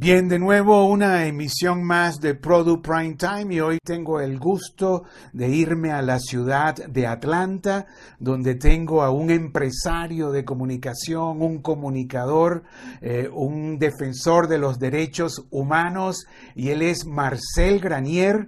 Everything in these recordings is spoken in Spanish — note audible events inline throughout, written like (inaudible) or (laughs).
Bien, de nuevo una emisión más de Product Prime Time y hoy tengo el gusto de irme a la ciudad de Atlanta, donde tengo a un empresario de comunicación, un comunicador, eh, un defensor de los derechos humanos y él es Marcel Granier,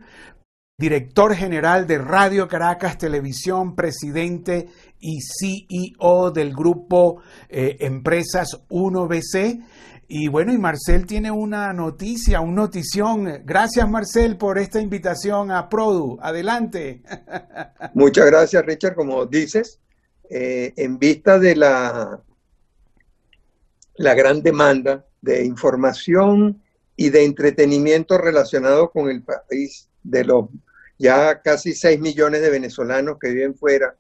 director general de Radio Caracas Televisión, presidente y CEO del grupo eh, Empresas 1BC. Y bueno, y Marcel tiene una noticia, una notición. Gracias Marcel por esta invitación a Produ. Adelante. (laughs) Muchas gracias Richard, como dices, eh, en vista de la, la gran demanda de información y de entretenimiento relacionado con el país de los ya casi 6 millones de venezolanos que viven fuera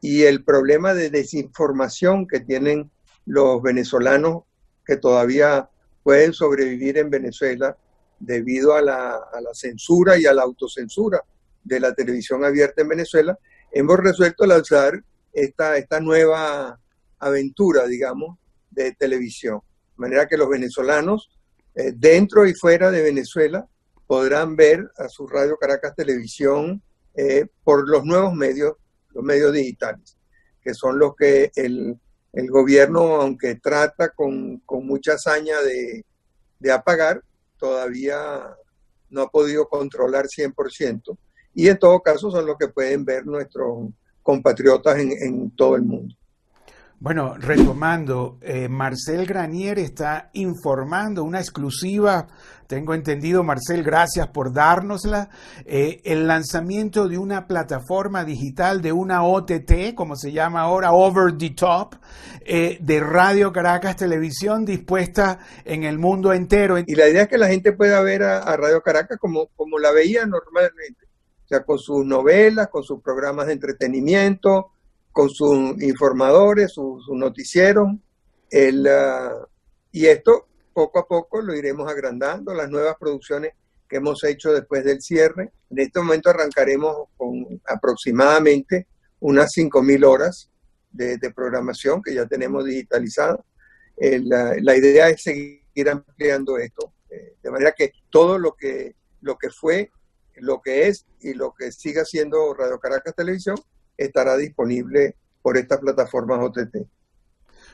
y el problema de desinformación que tienen los venezolanos que todavía pueden sobrevivir en Venezuela debido a la, censura y a la autocensura de la televisión abierta en Venezuela, hemos resuelto lanzar esta, esta nueva aventura, digamos, de televisión. De manera que los venezolanos, eh, dentro y fuera de Venezuela, podrán ver a su Radio Caracas Televisión eh, por los nuevos medios, los medios digitales, que son los que el, el gobierno, aunque trata con, mucha hazaña de, apagar, todavía no ha podido controlar 100%. Y en todo caso son los que pueden ver nuestros compatriotas en todo el mundo. Bueno, retomando, eh, Marcel Granier está informando una exclusiva, tengo entendido, Marcel, gracias por dárnosla, eh, el lanzamiento de una plataforma digital, de una OTT, como se llama ahora, Over the Top, eh, de Radio Caracas Televisión, dispuesta en el mundo entero. Y la idea es que la gente pueda ver a, Radio Caracas como, como la veía normalmente, o sea, con sus novelas, con sus programas de entretenimiento, con sus informadores, sus su noticieros. El, ah, y esto poco a poco lo iremos agrandando, las nuevas producciones que hemos hecho después del cierre. En este momento arrancaremos con aproximadamente unas 5.000 horas de, programación que ya tenemos digitalizada. la, idea es seguir ampliando esto, eh, de manera que todo lo que, lo que fue, lo que es y lo que siga siendo Radio Caracas Televisión estará disponible por estas plataformas OTT.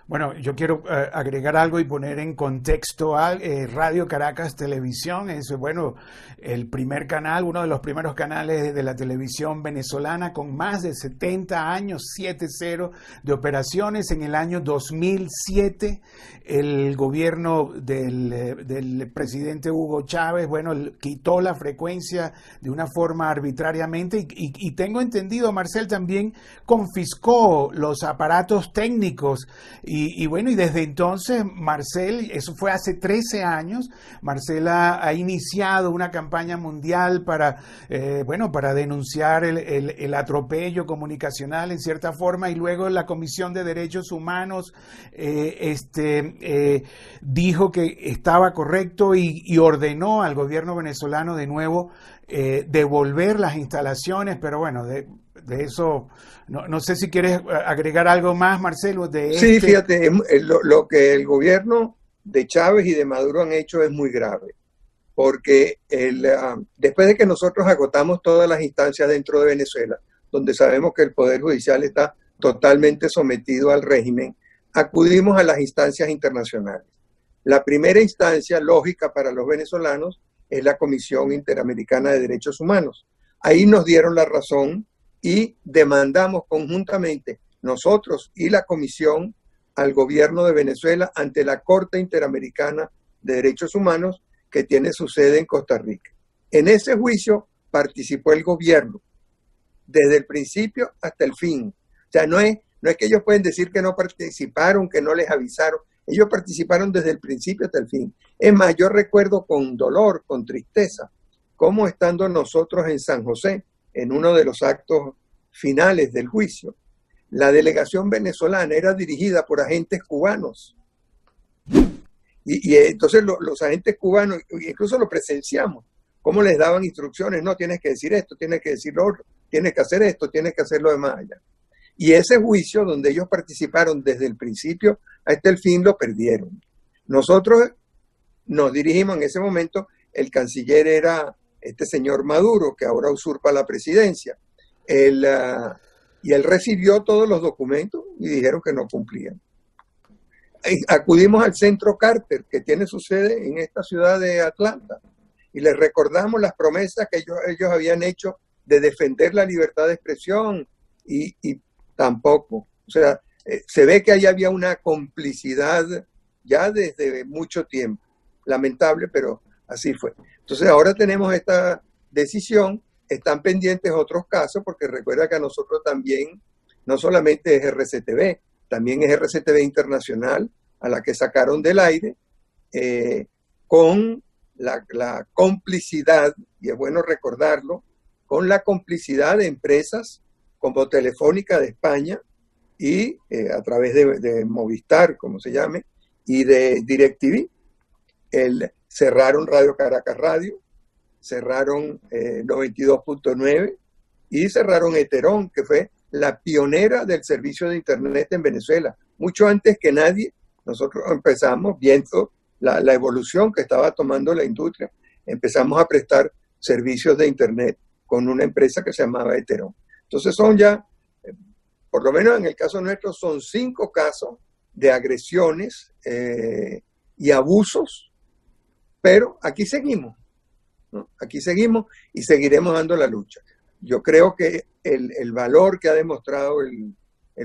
Bueno, yo quiero eh, agregar algo y poner en contexto a eh, Radio Caracas Televisión. Es, bueno, el primer canal, uno de los primeros canales de la televisión venezolana con más de 70 años, 7-0 de operaciones. En el año 2007, el gobierno del, eh, del presidente Hugo Chávez, bueno, quitó la frecuencia de una forma arbitrariamente y, y tengo entendido, Marcel también confiscó los aparatos técnicos y, bueno, y desde entonces Marcel, eso fue hace 13 años, Marcel ha, iniciado una campaña mundial para, eh, bueno, para denunciar el, atropello comunicacional en cierta forma y luego la Comisión de Derechos Humanos eh, este, eh, dijo que estaba correcto y, y, ordenó al gobierno venezolano de nuevo devolver las instalaciones, pero bueno, de, de eso, no, no, sé si quieres agregar algo más, Marcelo. De sí, este fíjate, lo, que el gobierno de Chávez y de Maduro han hecho es muy grave, porque el, ah, después de que nosotros agotamos todas las instancias dentro de Venezuela, donde sabemos que el Poder Judicial está totalmente sometido al régimen, acudimos a las instancias internacionales. La primera instancia lógica para los venezolanos es la Comisión Interamericana de Derechos Humanos. Ahí nos dieron la razón y demandamos conjuntamente nosotros y la Comisión al gobierno de Venezuela ante la Corte Interamericana de Derechos Humanos que tiene su sede en Costa Rica. En ese juicio participó el gobierno desde el principio hasta el fin. O sea, no es, no es que ellos pueden decir que no participaron, que no les avisaron. Ellos participaron desde el principio hasta el fin. Es más, yo recuerdo con dolor, con tristeza, cómo estando nosotros en San José, en uno de los actos finales del juicio, la delegación venezolana era dirigida por agentes cubanos. Y, entonces los agentes cubanos, incluso lo presenciamos, cómo les daban instrucciones, no, tienes que decir esto, tienes que decir lo otro, tienes que hacer esto, tienes que hacer lo demás. Y ese juicio donde ellos participaron desde el principio hasta el fin lo perdieron. Nosotros nos dirigimos en ese momento, el canciller era este señor Maduro, que ahora usurpa la presidencia. Él, ah, y él recibió todos los documentos y dijeron que no cumplían. acudimos al centro Carter, que tiene su sede en esta ciudad de Atlanta, y les recordamos las promesas que ellos, habían hecho de defender la libertad de expresión y, y tampoco. O sea, eh, se ve que ahí había una complicidad ya desde mucho tiempo. Lamentable, pero así fue. Entonces ahora tenemos esta decisión, están pendientes otros casos, porque recuerda que a nosotros también, no solamente es RCTV, también es RCTV Internacional, a la que sacaron del aire, eh, con la, complicidad, y es bueno recordarlo, con la complicidad de empresas como Telefónica de España, y eh, a través de, Movistar, como se llame, y de DirecTV. El, cerraron Radio Caracas Radio, cerraron 92.9 eh, y cerraron Eterón, que fue la pionera del servicio de Internet en Venezuela. Mucho antes que nadie, nosotros empezamos viendo la, la evolución que estaba tomando la industria. Empezamos a prestar servicios de Internet con una empresa que se llamaba Eterón. Entonces son ya por lo menos en el caso nuestro, son cinco casos de agresiones eh, y abusos, pero aquí seguimos, aquí seguimos y seguiremos dando la lucha. Yo creo que el, valor que ha demostrado el,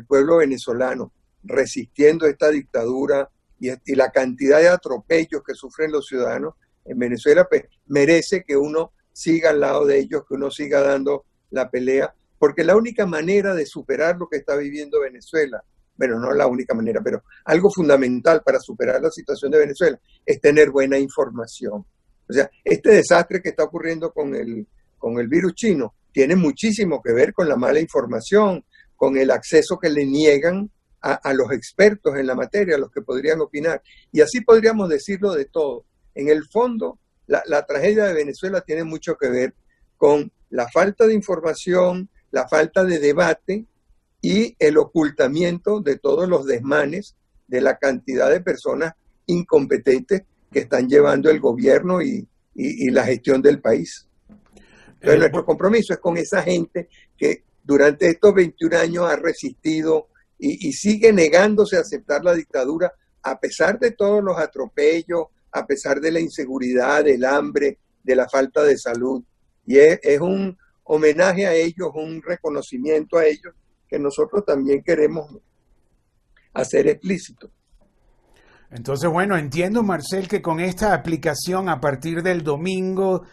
pueblo venezolano resistiendo esta dictadura y, y, la cantidad de atropellos que sufren los ciudadanos en Venezuela, pues merece que uno siga al lado de ellos, que uno siga dando la pelea porque la única manera de superar lo que está viviendo Venezuela, bueno, no la única manera, pero algo fundamental para superar la situación de Venezuela es tener buena información. O sea, este desastre que está ocurriendo con el, con el virus chino tiene muchísimo que ver con la mala información, con el acceso que le niegan a, los expertos en la materia, a los que podrían opinar. Y así podríamos decirlo de todo. En el fondo, la, la tragedia de Venezuela tiene mucho que ver con la falta de información, la falta de debate y el ocultamiento de todos los desmanes de la cantidad de personas incompetentes que están llevando el gobierno y, la gestión del país. Entonces, eh, nuestro compromiso es con esa gente que durante estos 21 años ha resistido y, y, sigue negándose a aceptar la dictadura a pesar de todos los atropellos, a pesar de la inseguridad, del hambre, de la falta de salud. Y es, es un, homenaje a ellos, un reconocimiento a ellos que nosotros también queremos hacer explícito. Entonces, bueno, entiendo, Marcel, que con esta aplicación a partir del domingo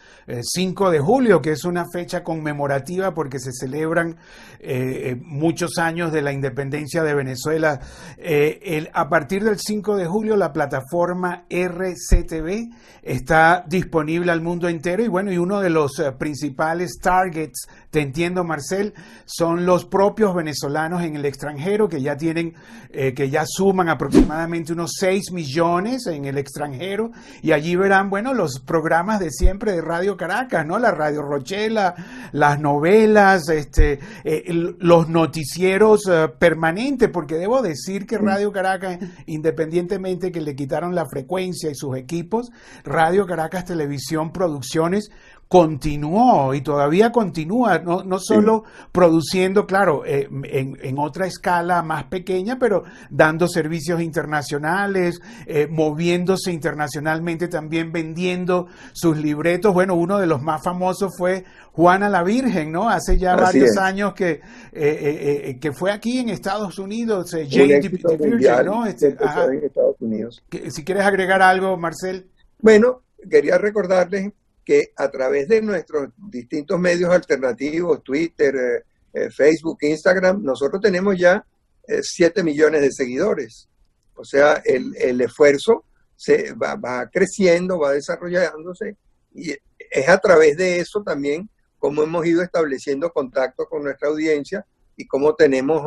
5 eh, de julio, que es una fecha conmemorativa porque se celebran eh, eh, muchos años de la independencia de Venezuela, el, a partir del 5 de julio la plataforma RCTV está disponible al mundo entero y bueno, y uno de los principales targets, te entiendo, Marcel, son los propios venezolanos en el extranjero que ya tienen, que ya suman aproximadamente unos 6 millones en el extranjero y allí verán, bueno, los programas de siempre de Radio Caracas, ¿no? La Radio Rochela, las novelas, este, eh, los noticieros eh, permanentes, porque debo decir que Radio Caracas, independientemente que le quitaron la frecuencia y sus equipos, Radio Caracas Televisión Producciones continuó y todavía continúa, no, no solo produciendo, claro, eh, en, en, otra escala más pequeña, pero dando servicios internacionales, eh, moviéndose internacionalmente, también vendiendo sus libretos. Bueno, uno de los más famosos fue Juana la Virgen, ¿no? Hace ya varios años que, eh, que fue aquí en Estados Unidos, Jane the, Virgin, ¿no? Este, en Estados Unidos. Si quieres agregar algo, Marcel. Bueno, quería recordarles que a través de nuestros distintos medios alternativos, Twitter, eh, eh, Facebook, Instagram, nosotros tenemos ya 7 eh, millones de seguidores. O sea, el, esfuerzo se va, va, creciendo, va desarrollándose y es a través de eso también como hemos ido estableciendo contacto con nuestra audiencia y cómo tenemos,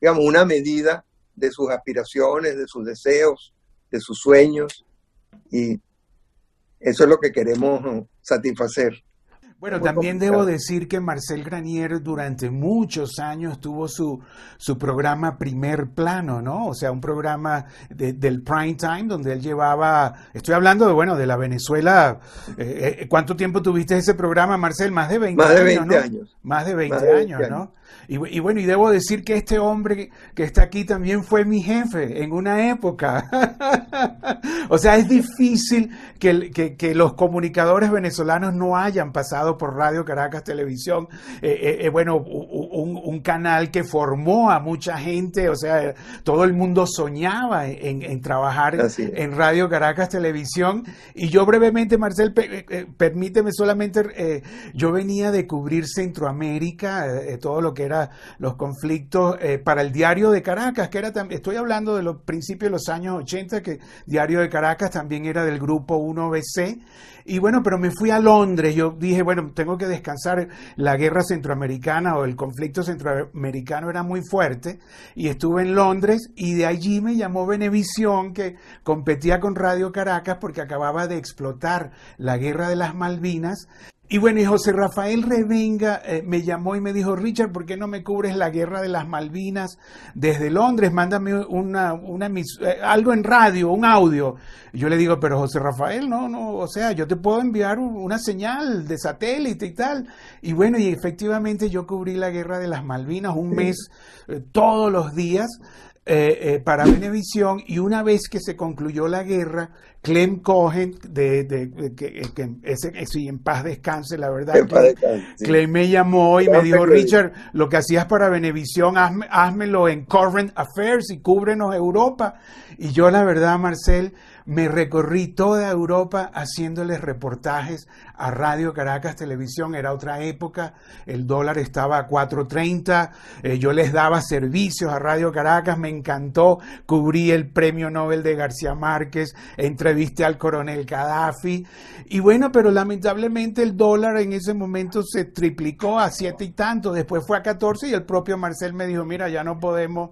digamos, una medida de sus aspiraciones, de sus deseos, de sus sueños y eso es lo que queremos satisfacer. Bueno, también debo decir que Marcel Granier durante muchos años tuvo su, su programa Primer Plano, ¿no? O sea, un programa del prime time donde él llevaba, estoy hablando de, bueno, de la Venezuela. Eh, eh, ¿Cuánto tiempo tuviste ese programa, Marcel? Más de 20 Más de 20 años. Más de 20, años, ¿no? Y, bueno, y debo decir que este hombre que está aquí también fue mi jefe en una época. (laughs) o sea, es difícil que, los comunicadores venezolanos no hayan pasado por Radio Caracas Televisión. Eh, eh, eh, bueno, un, canal que formó a mucha gente, o sea, todo el mundo soñaba en, trabajar en Radio Caracas Televisión. Y yo brevemente, Marcel, permíteme solamente, yo venía de cubrir Centroamérica, todo lo que era los conflictos eh, para el diario de Caracas, que era estoy hablando de los principios de los años 80, que diario de Caracas también era del grupo 1BC. Y bueno, pero me fui a Londres, yo dije, bueno, tengo que descansar, la guerra centroamericana o el conflicto centroamericano era muy fuerte, y estuve en Londres y de allí me llamó Venevisión, que competía con Radio Caracas porque acababa de explotar la guerra de las Malvinas y bueno, y José Rafael Revenga eh, me llamó y me dijo, Richard, ¿por qué no me cubres la guerra de las Malvinas desde Londres? Mándame una, una eh, algo en radio, un audio. yo le digo, pero José Rafael, no, no, o sea, yo te puedo enviar una señal de satélite y tal. Y bueno, y efectivamente yo cubrí la guerra de las Malvinas un mes, eh, todos los días. para Venevisión y una vez que se concluyó la guerra, Clem Cohen, de, que, ese, en paz descanse, la verdad. Clem, me llamó y me dijo, Richard, lo que hacías para Venevisión, hazme, házmelo en Current Affairs y cúbrenos Europa. Y yo, la verdad, Marcel, me recorrí toda Europa haciéndoles reportajes a Radio Caracas Televisión. Era otra época, el dólar estaba a 4.30, eh, yo les daba servicios a Radio Caracas, me encantó, cubrí el premio Nobel de García Márquez, entrevisté al coronel Gaddafi. Y bueno, pero lamentablemente el dólar en ese momento se triplicó a siete y tanto, después fue a 14 y el propio Marcel me dijo, mira, ya no podemos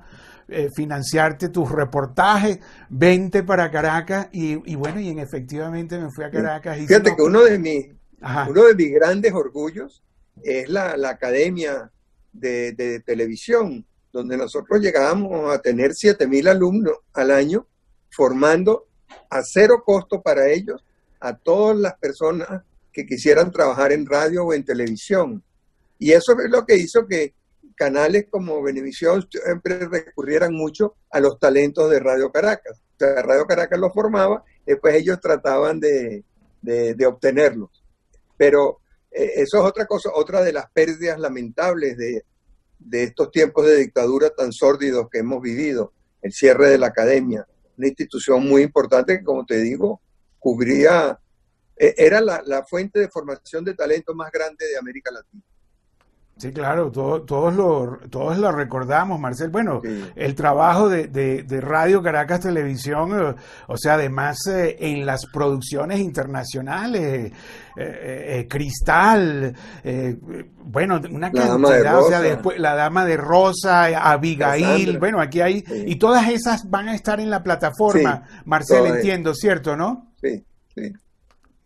eh, financiarte tus reportajes, vente para Caracas y, bueno, y efectivamente me fui a Caracas. Y Fíjate que uno de, mis, uno de mis grandes orgullos es la, academia de, televisión, donde nosotros llegábamos a tener 7.000 alumnos al año formando a cero costo para ellos a todas las personas que quisieran trabajar en radio o en televisión. Y eso es lo que hizo que canales como Venevisión siempre recurrieran mucho a los talentos de Radio Caracas. O sea, Radio Caracas los formaba, después ellos trataban de, obtenerlos. Pero eh, eso es otra cosa, otra de las pérdidas lamentables de, estos tiempos de dictadura tan sórdidos que hemos vivido, el cierre de la academia, una institución muy importante que, como te digo, cubría, e, era la, la fuente de formación de talento más grande de América Latina. Sí, claro, todos, lo, todos lo recordamos, Marcel. Bueno, el trabajo de, Radio Caracas Televisión, eh, o sea, además eh, en las producciones internacionales, eh, Cristal, bueno, una cantidad, o sea, después La Dama de Rosa, Abigail, bueno, aquí hay, y todas esas van a estar en la plataforma, Marcel, entiendo, ¿cierto, no? Sí, sí.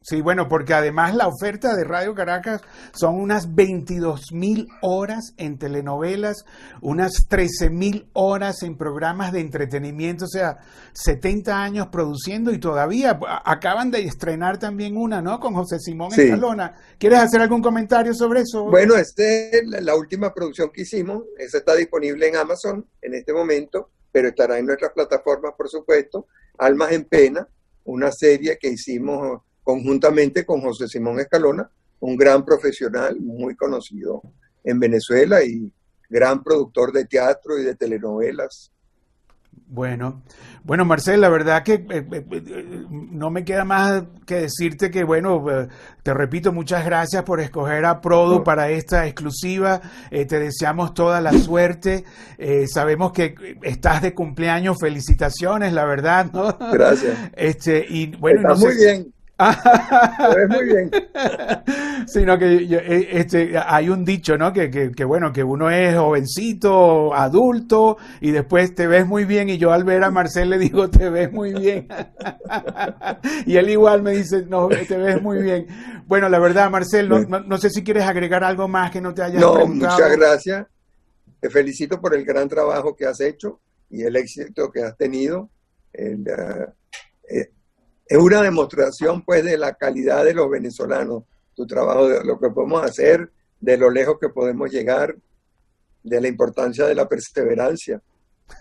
Sí, bueno, porque además la oferta de Radio Caracas son unas 22 mil horas en telenovelas, unas 13 mil horas en programas de entretenimiento, o sea, 70 años produciendo y todavía acaban de estrenar también una, ¿no? Con José Simón Escalona. ¿Quieres hacer algún comentario sobre eso? Bueno, esta es la última producción que hicimos, esa está disponible en Amazon en este momento, pero estará en nuestras plataformas, por supuesto. Almas en Pena, una serie que hicimos conjuntamente con José Simón Escalona, un gran profesional muy conocido en Venezuela y gran productor de teatro y de telenovelas. Bueno, bueno, Marcel, la verdad que eh, eh, eh, no me queda más que decirte que, bueno, te repito, muchas gracias por escoger a Produ para esta exclusiva. te deseamos toda la suerte. sabemos que estás de cumpleaños. Felicitaciones, la verdad, ¿no? Gracias. (laughs) Este, y bueno, Está muy bien Te ves muy bien. (laughs) Sino que eh, este, hay un dicho, ¿no? Que, que, bueno, que uno es jovencito, adulto, y después te ves muy bien. Y yo al ver a Marcel le digo, te ves muy bien. (laughs) y él igual me dice, no, te ves muy bien. Bueno, la verdad, Marcel, no, no, sé si quieres agregar algo más que no te haya No, muchas gracias. Te felicito por el gran trabajo que has hecho y el éxito que has tenido. El, eh, es una demostración pues de la calidad de los venezolanos, tu trabajo, de lo que podemos hacer, de lo lejos que podemos llegar, de la importancia de la perseverancia.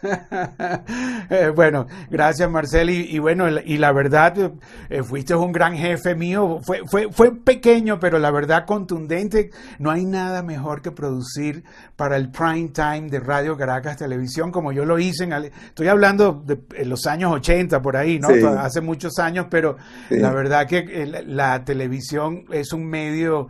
(laughs) Eh, bueno, gracias Marcel. Y, bueno, y la verdad, eh, fuiste un gran jefe mío. Fue, fue, fue pequeño, pero la verdad contundente. No hay nada mejor que producir para el prime time de Radio Caracas Televisión, como yo lo hice. En, estoy hablando de los años 80, por ahí, ¿no? Hace muchos años, pero la verdad que eh, la, televisión es un medio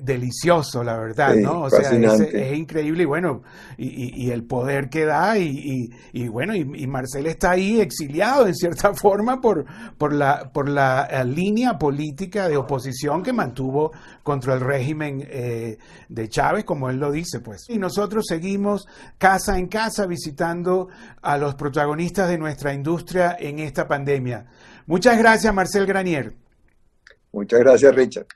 delicioso, la verdad, ¿no? O sea, es, increíble y bueno, y, el poder que da y y, bueno, y, Marcel está ahí exiliado en cierta (laughs) forma por, por, la, por la eh, línea política de oposición que mantuvo contra el régimen eh, de Chávez, como él lo dice, pues. Y nosotros seguimos casa en casa visitando a los protagonistas de nuestra industria en esta pandemia. Muchas gracias, Marcel Granier. Muchas gracias, Richard.